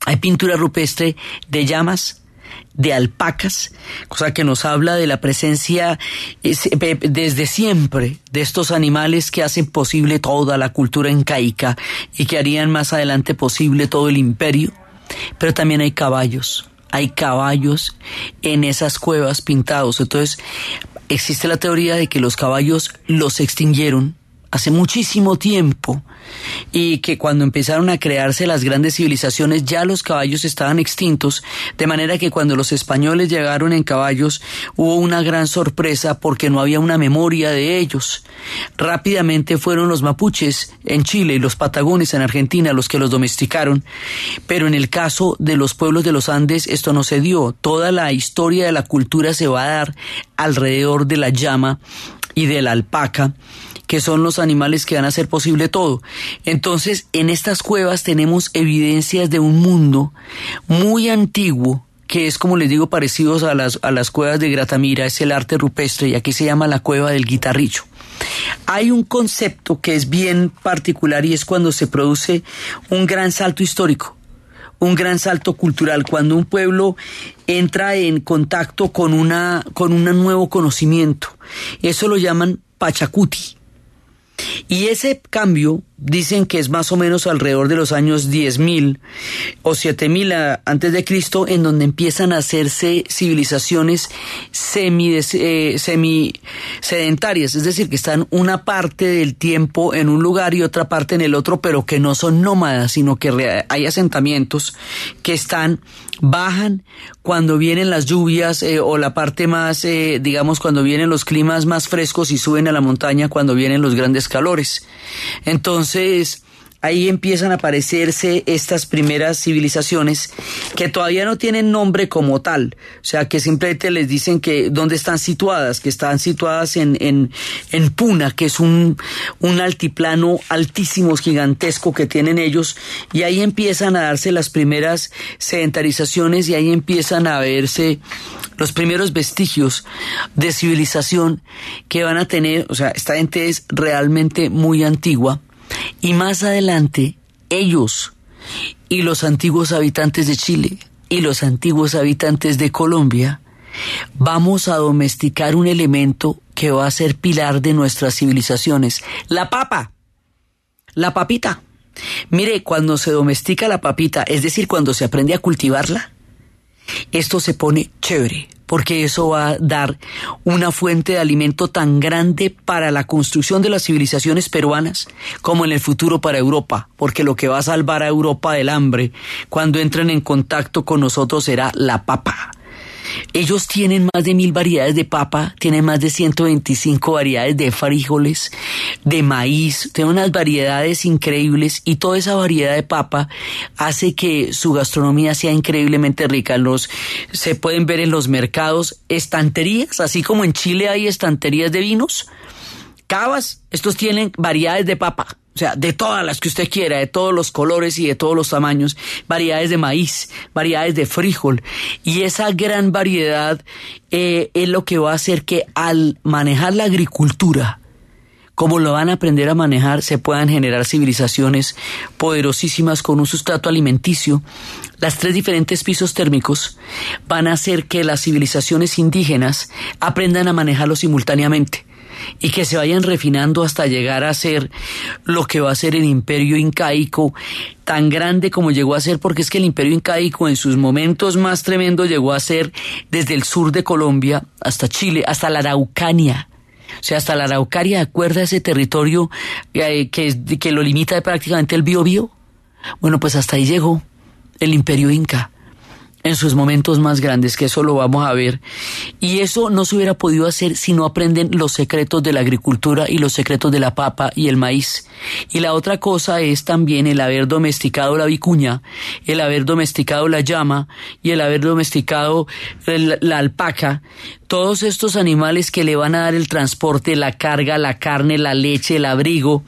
[SPEAKER 23] Hay pintura rupestre de llamas, de alpacas, cosa que nos habla de la presencia desde siempre de estos animales que hacen posible toda la cultura incaica y que harían más adelante posible todo el imperio. Pero también hay caballos, hay caballos en esas cuevas pintados. Entonces, existe la teoría de que los caballos los extinguieron hace muchísimo tiempo y que cuando empezaron a crearse las grandes civilizaciones ya los caballos estaban extintos, de manera que cuando los españoles llegaron en caballos hubo una gran sorpresa porque no había una memoria de ellos. Rápidamente fueron los mapuches en Chile y los patagones en Argentina los que los domesticaron, pero en el caso de los pueblos de los Andes esto no se dio. Toda la historia de la cultura se va a dar alrededor de la llama y de la alpaca que son los animales que van a hacer posible todo. Entonces, en estas cuevas tenemos evidencias de un mundo muy antiguo, que es como les digo parecidos a las, a las cuevas de Gratamira, es el arte rupestre y aquí se llama la cueva del guitarrillo. Hay un concepto que es bien particular y es cuando se produce un gran salto histórico un gran salto cultural cuando un pueblo entra en contacto con una con un nuevo conocimiento eso lo llaman pachacuti y ese cambio dicen que es más o menos alrededor de los años 10.000 o 7.000 antes de Cristo, en donde empiezan a hacerse civilizaciones semi, eh, semi sedentarias, es decir, que están una parte del tiempo en un lugar y otra parte en el otro, pero que no son nómadas, sino que hay asentamientos que están bajan cuando vienen las lluvias eh, o la parte más, eh, digamos, cuando vienen los climas más frescos y suben a la montaña cuando vienen los grandes calores. Entonces, ahí empiezan a aparecerse estas primeras civilizaciones que todavía no tienen nombre como tal, o sea que simplemente les dicen que dónde están situadas, que están situadas en, en, en Puna, que es un, un altiplano altísimo, gigantesco que tienen ellos, y ahí empiezan a darse las primeras sedentarizaciones y ahí empiezan a verse los primeros vestigios de civilización que van a tener, o sea, esta gente es realmente muy antigua y más adelante ellos y los antiguos habitantes de Chile y los antiguos habitantes de Colombia vamos a domesticar un elemento que va a ser pilar de nuestras civilizaciones, la papa, la papita. Mire, cuando se domestica la papita, es decir, cuando se aprende a cultivarla, esto se pone chévere, porque eso va a dar una fuente de alimento tan grande para la construcción de las civilizaciones peruanas como en el futuro para Europa, porque lo que va a salvar a Europa del hambre cuando entren en contacto con nosotros será la papa. Ellos tienen más de mil variedades de papa, tienen más de 125 variedades de frijoles, de maíz, tienen unas variedades increíbles y toda esa variedad de papa hace que su gastronomía sea increíblemente rica. Los, se pueden ver en los mercados estanterías, así como en Chile hay estanterías de vinos, cavas, estos tienen variedades de papa o sea, de todas las que usted quiera, de todos los colores y de todos los tamaños, variedades de maíz, variedades de frijol. Y esa gran variedad eh, es lo que va a hacer que al manejar la agricultura, como lo van a aprender a manejar, se puedan generar civilizaciones poderosísimas con un sustrato alimenticio. Las tres diferentes pisos térmicos van a hacer que las civilizaciones indígenas aprendan a manejarlo simultáneamente y que se vayan refinando hasta llegar a ser lo que va a ser el imperio incaico tan grande como llegó a ser, porque es que el imperio incaico en sus momentos más tremendos llegó a ser desde el sur de Colombia hasta Chile, hasta la Araucania. O sea, hasta la Araucaria, ¿acuerda ese territorio eh, que, que lo limita prácticamente el Biobío? Bueno, pues hasta ahí llegó el imperio inca en sus momentos más grandes, que eso lo vamos a ver. Y eso no se hubiera podido hacer si no aprenden los secretos de la agricultura y los secretos de la papa y el maíz. Y la otra cosa es también el haber domesticado la vicuña, el haber domesticado la llama y el haber domesticado la alpaca. Todos estos animales que le van a dar el transporte, la carga, la carne, la leche, el abrigo,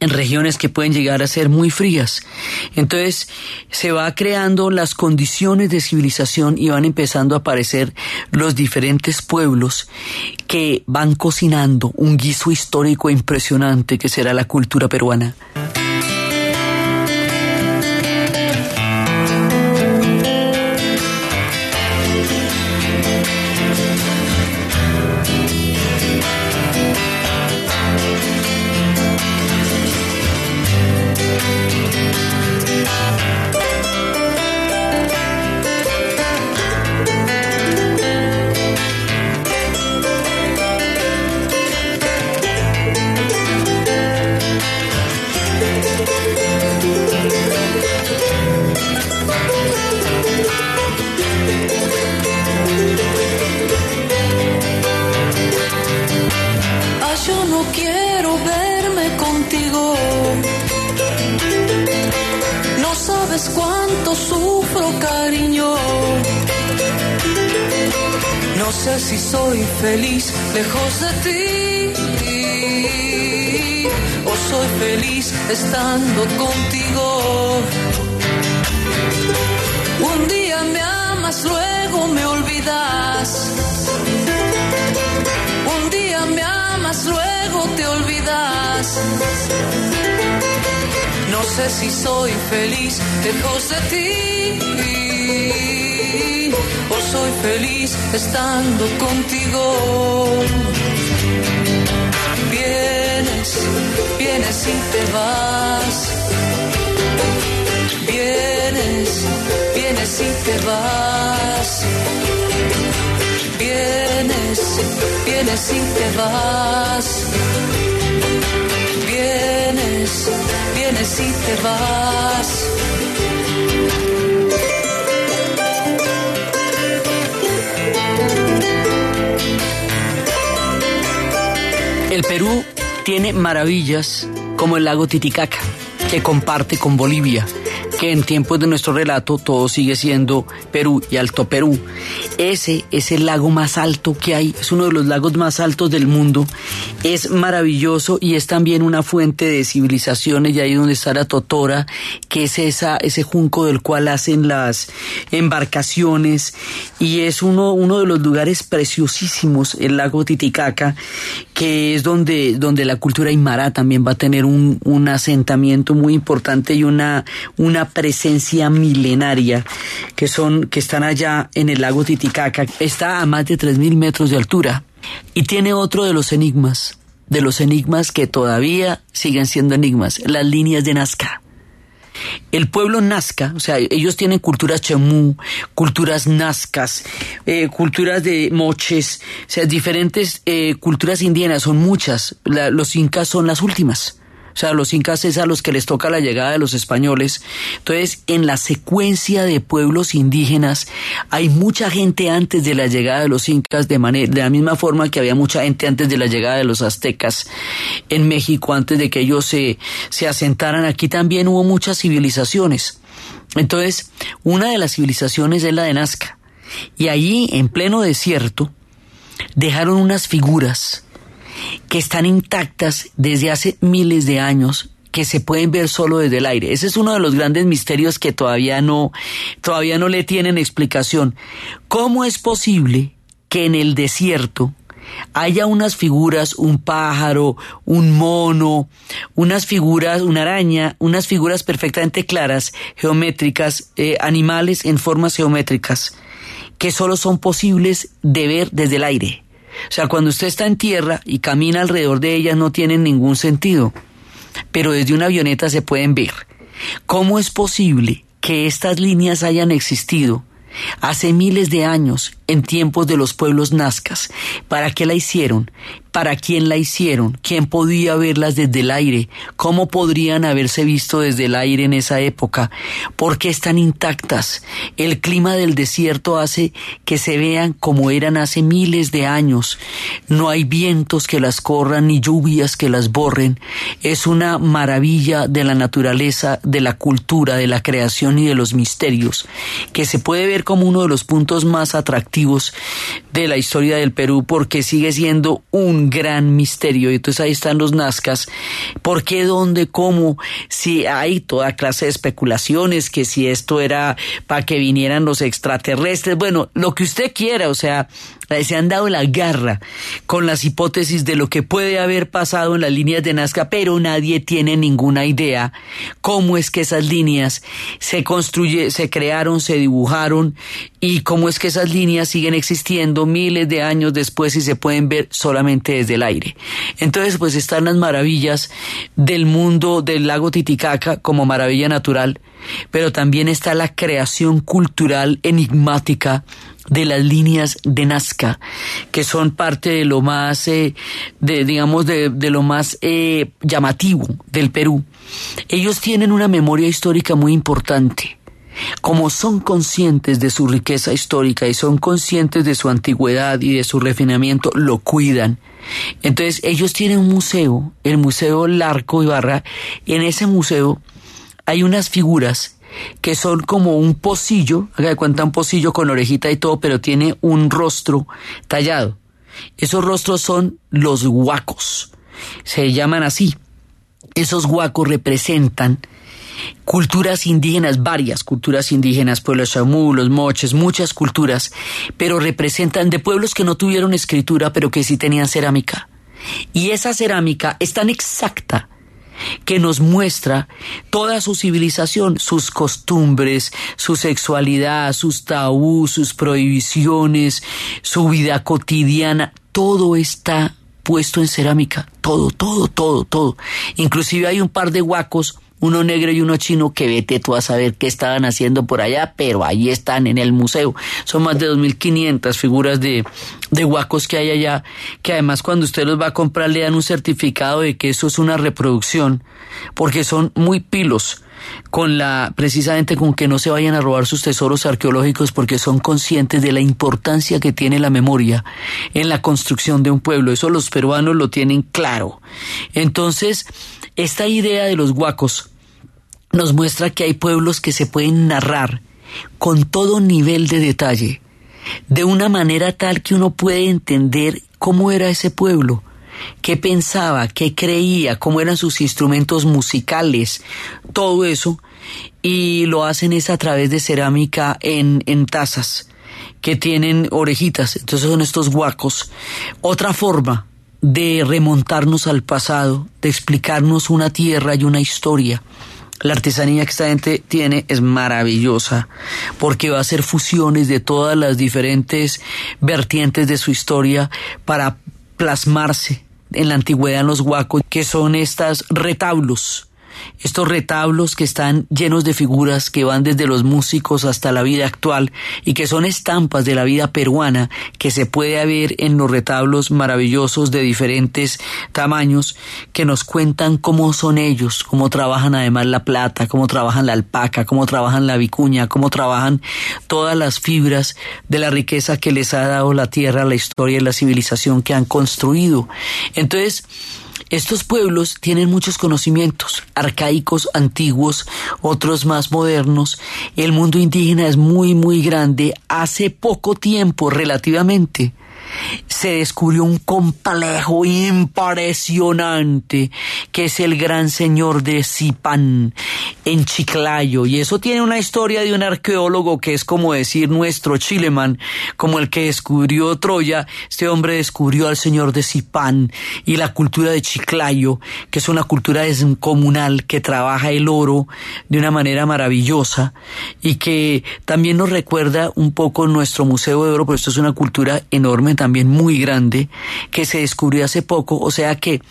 [SPEAKER 23] en regiones que pueden llegar a ser muy frías. Entonces se va creando las condiciones de civilización y van empezando a aparecer los diferentes pueblos que van cocinando un guiso histórico impresionante que será la cultura peruana.
[SPEAKER 31] Estando contigo. Un día me amas, luego me olvidas. Un día me amas, luego te olvidas. No sé si soy feliz lejos de ti. O soy feliz estando contigo. vienes y te vas. Vienes, vienes y te vas. Vienes, vienes y te vas. Vienes, vienes y te vas.
[SPEAKER 23] El Perú tiene maravillas como el lago Titicaca, que comparte con Bolivia. Que en tiempos de nuestro relato todo sigue siendo Perú y Alto Perú. Ese es el lago más alto que hay, es uno de los lagos más altos del mundo, es maravilloso y es también una fuente de civilizaciones y ahí donde está la Totora, que es esa, ese junco del cual hacen las embarcaciones y es uno, uno de los lugares preciosísimos, el lago Titicaca, que es donde, donde la cultura aymara también va a tener un, un asentamiento muy importante y una, una presencia milenaria que son, que están allá en el lago Titicaca. Está a más de 3.000 metros de altura y tiene otro de los enigmas, de los enigmas que todavía siguen siendo enigmas, las líneas de Nazca. El pueblo nazca, o sea, ellos tienen culturas chemú, culturas nazcas, eh, culturas de moches, o sea, diferentes eh, culturas indígenas, son muchas. los incas son las últimas. O sea, los incas es a los que les toca la llegada de los españoles. Entonces, en la secuencia de pueblos indígenas, hay mucha gente antes de la llegada de los incas, de, manera, de la misma forma que había mucha gente antes de la llegada de los aztecas en México, antes de que ellos se, se asentaran. Aquí también hubo muchas civilizaciones. Entonces, una de las civilizaciones es la de Nazca. Y allí, en pleno desierto, dejaron unas figuras que están intactas desde hace miles de años que se pueden ver solo desde el aire. Ese es uno de los grandes misterios que todavía no, todavía no le tienen explicación. ¿Cómo es posible que en el desierto haya unas figuras, un pájaro, un mono, unas figuras, una araña, unas figuras perfectamente claras, geométricas, eh, animales en formas geométricas, que solo son posibles de ver desde el aire? O sea, cuando usted está en tierra y camina alrededor de ellas no tienen ningún sentido, pero desde una avioneta se pueden ver. ¿Cómo es posible que estas líneas hayan existido hace miles de años en tiempos de los pueblos nazcas? ¿Para qué la hicieron? para quién la hicieron, quién podía verlas desde el aire, cómo podrían haberse visto desde el aire en esa época, por qué están intactas. El clima del desierto hace que se vean como eran hace miles de años. No hay vientos que las corran ni lluvias que las borren. Es una maravilla de la naturaleza, de la cultura, de la creación y de los misterios, que se puede ver como uno de los puntos más atractivos de la historia del Perú porque sigue siendo un gran misterio. Y entonces ahí están los Nazcas. ¿Por qué, dónde, cómo? Si hay toda clase de especulaciones, que si esto era para que vinieran los extraterrestres. Bueno, lo que usted quiera, o sea, se han dado la garra con las hipótesis de lo que puede haber pasado en las líneas de Nazca, pero nadie tiene ninguna idea cómo es que esas líneas se construye, se crearon, se dibujaron y cómo es que esas líneas siguen existiendo miles de años después y se pueden ver solamente desde el aire. Entonces, pues están las maravillas del mundo del lago Titicaca como maravilla natural, pero también está la creación cultural enigmática de las líneas de Nazca, que son parte de lo más, eh, de, digamos, de, lo más eh, llamativo del Perú. Ellos tienen una memoria histórica muy importante. Como son conscientes de su riqueza histórica y son conscientes de su antigüedad y de su refinamiento, lo cuidan. Entonces ellos tienen un museo, el Museo Larco Ibarra. En ese museo hay unas figuras que son como un pocillo, haga de cuenta un pocillo con orejita y todo, pero tiene un rostro tallado. Esos rostros son los huacos, se llaman así. Esos huacos representan culturas indígenas, varias culturas indígenas, pueblos chamú, los moches, muchas culturas, pero representan de pueblos que no tuvieron escritura, pero que sí tenían cerámica. Y esa cerámica es tan exacta que nos muestra toda su civilización, sus costumbres, su sexualidad, sus tabús, sus prohibiciones, su vida cotidiana, todo está puesto en cerámica, todo, todo, todo, todo. Inclusive hay un par de huacos uno negro y uno chino que vete tú a saber qué estaban haciendo por allá, pero ahí están en el museo. Son más de 2.500 figuras de, de huacos que hay allá, que además cuando usted los va a comprar le dan un certificado de que eso es una reproducción, porque son muy pilos con la precisamente con que no se vayan a robar sus tesoros arqueológicos porque son conscientes de la importancia que tiene la memoria en la construcción de un pueblo. Eso los peruanos lo tienen claro. Entonces, esta idea de los huacos nos muestra que hay pueblos que se pueden narrar con todo nivel de detalle, de una manera tal que uno puede entender cómo era ese pueblo, qué pensaba, qué creía, cómo eran sus instrumentos musicales, todo eso, y lo hacen es a través de cerámica en, en tazas que tienen orejitas, entonces son estos guacos. Otra forma de remontarnos al pasado, de explicarnos una tierra y una historia. La artesanía que esta gente tiene es maravillosa porque va a hacer fusiones de todas las diferentes vertientes de su historia para plasmarse en la antigüedad en los huacos, que son estas retablos estos retablos que están llenos de figuras que van desde los músicos hasta la vida actual y que son estampas de la vida peruana que se puede ver en los retablos maravillosos de diferentes tamaños que nos cuentan cómo son ellos, cómo trabajan además la plata, cómo trabajan la alpaca, cómo trabajan la vicuña, cómo trabajan todas las fibras de la riqueza que les ha dado la tierra, la historia y la civilización que han construido. Entonces, estos pueblos tienen muchos conocimientos, arcaicos, antiguos, otros más modernos. El mundo indígena es muy, muy grande. Hace poco tiempo, relativamente, se descubrió un complejo impresionante que es el gran señor de Zipán en Chiclayo. Y eso tiene una historia de un arqueólogo que es como decir nuestro Chileman como el que descubrió Troya. Este hombre descubrió al señor de Zipán y la cultura de Chiclayo que es una cultura descomunal que trabaja el oro de una manera maravillosa y que también nos recuerda un poco nuestro museo de oro pero esto es una cultura enorme también muy grande que se descubrió hace poco, o sea que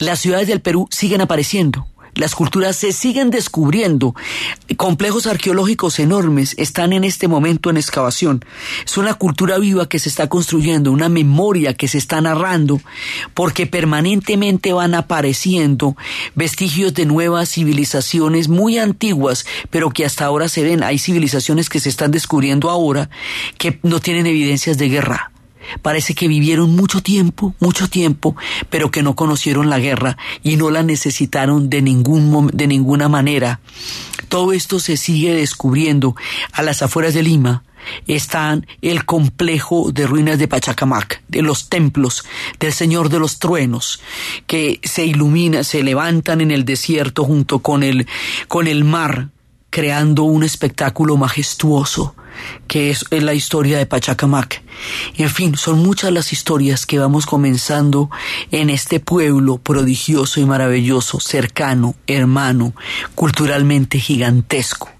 [SPEAKER 23] las ciudades del Perú siguen apareciendo. Las culturas se siguen descubriendo. Complejos arqueológicos enormes están en este momento en excavación. Es una cultura viva que se está construyendo, una memoria que se está narrando, porque permanentemente van apareciendo vestigios de nuevas civilizaciones muy antiguas, pero que hasta ahora se ven. Hay civilizaciones que se están descubriendo ahora que no tienen evidencias de guerra Parece que vivieron mucho tiempo, mucho tiempo, pero que no conocieron la guerra y no la necesitaron de, ningún, de ninguna manera. Todo esto se sigue descubriendo a las afueras de Lima. Están el complejo de ruinas de Pachacamac, de los templos del Señor de los Truenos, que se ilumina, se levantan en el desierto junto con el, con el mar, creando un espectáculo majestuoso que es, la historia de Pachacamac. En fin, son muchas las historias que vamos comenzando en este pueblo prodigioso y maravilloso, cercano, hermano, culturalmente gigantesco,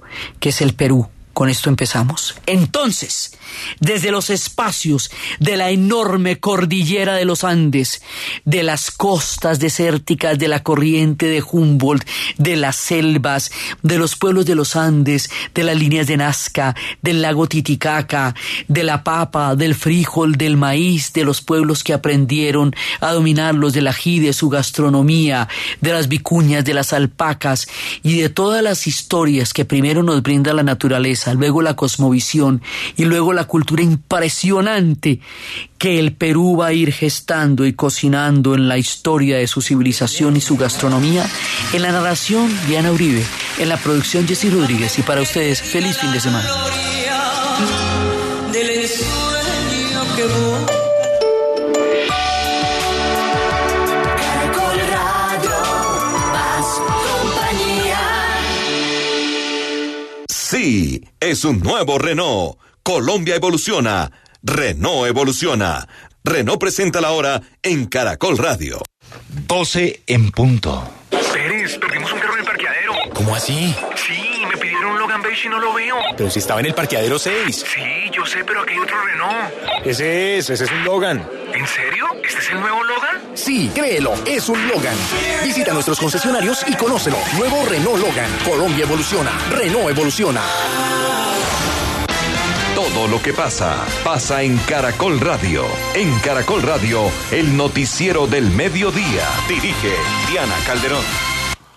[SPEAKER 23] que es el Perú. Con esto empezamos. Entonces, desde los espacios de la enorme cordillera de los Andes, de las costas desérticas de la corriente de Humboldt, de las selvas, de los pueblos de los Andes, de las líneas de Nazca, del lago Titicaca, de la papa, del frijol, del maíz, de los pueblos que aprendieron a dominarlos, del ají, de su gastronomía, de las vicuñas, de las alpacas y de todas las historias que primero nos brinda la naturaleza luego la cosmovisión y luego la cultura impresionante que el Perú va a ir gestando y cocinando en la historia de su civilización y su gastronomía. En la narración, Diana Uribe. En la producción, Jessy Rodríguez. Y para ustedes, feliz fin de semana.
[SPEAKER 6] Sí, es un nuevo Renault. Colombia evoluciona. Renault evoluciona. Renault presenta la hora en Caracol Radio.
[SPEAKER 18] 12 en punto.
[SPEAKER 32] Pérez, perdimos un carro en el parqueadero.
[SPEAKER 18] ¿Cómo así?
[SPEAKER 32] Sí, me pidieron un Logan Beige y no lo veo.
[SPEAKER 18] Pero si estaba en el parqueadero 6.
[SPEAKER 32] Sí, yo sé, pero aquí hay otro Renault.
[SPEAKER 18] Ese es, ese es un Logan.
[SPEAKER 32] ¿En serio? ¿Este es el nuevo Logan?
[SPEAKER 18] Sí, créelo, es un Logan. Visita nuestros concesionarios y conócelo. Nuevo Renault Logan. Colombia evoluciona. Renault evoluciona.
[SPEAKER 6] Todo lo que pasa, pasa en Caracol Radio. En Caracol Radio, el noticiero del mediodía. Dirige Diana Calderón.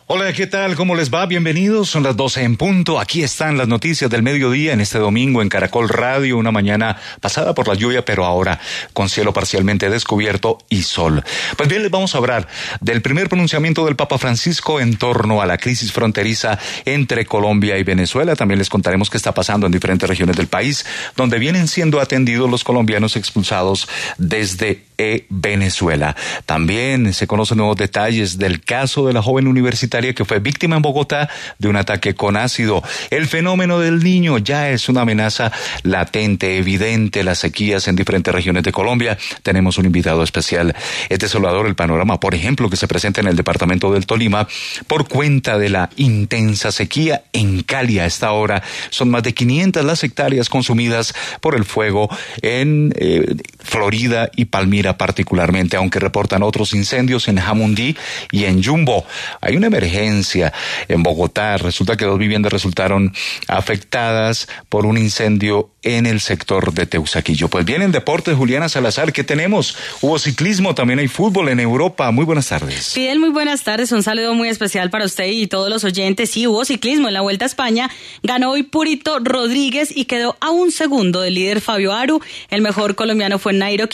[SPEAKER 33] Hola, ¿qué tal? ¿Cómo les va? Bienvenidos. Son las 12 en punto. Aquí están las noticias del mediodía en este domingo en Caracol Radio. Una mañana pasada por la lluvia, pero ahora con cielo parcialmente descubierto y sol. Pues bien, les vamos a hablar del primer pronunciamiento del Papa Francisco en torno a la crisis fronteriza entre Colombia y Venezuela. También les contaremos qué está pasando en diferentes regiones del país, donde vienen siendo atendidos los colombianos expulsados desde e Venezuela. También se conocen nuevos detalles del caso de la joven universitaria que fue víctima en Bogotá de un ataque con ácido. El fenómeno del niño ya es una amenaza latente, evidente, las sequías en diferentes regiones de Colombia. Tenemos un invitado especial. Es desolador el panorama, por ejemplo, que se presenta en el departamento del Tolima por cuenta de la intensa sequía en Cali a esta hora. Son más de 500 las hectáreas consumidas por el fuego en eh, Florida y Palmira particularmente, aunque reportan otros incendios en Jamundí y en Jumbo. Hay una emergencia en Bogotá. Resulta que dos viviendas resultaron afectadas por un incendio en el sector de Teusaquillo. Pues bien, en deportes, Juliana Salazar, ¿qué tenemos? Hubo ciclismo, también hay fútbol en Europa. Muy buenas tardes.
[SPEAKER 27] Fidel, muy buenas tardes. Un saludo muy especial para usted y todos los oyentes. Sí, hubo ciclismo en la Vuelta a España. Ganó hoy Purito Rodríguez y quedó a un segundo del líder Fabio Aru. El mejor colombiano fue Nairo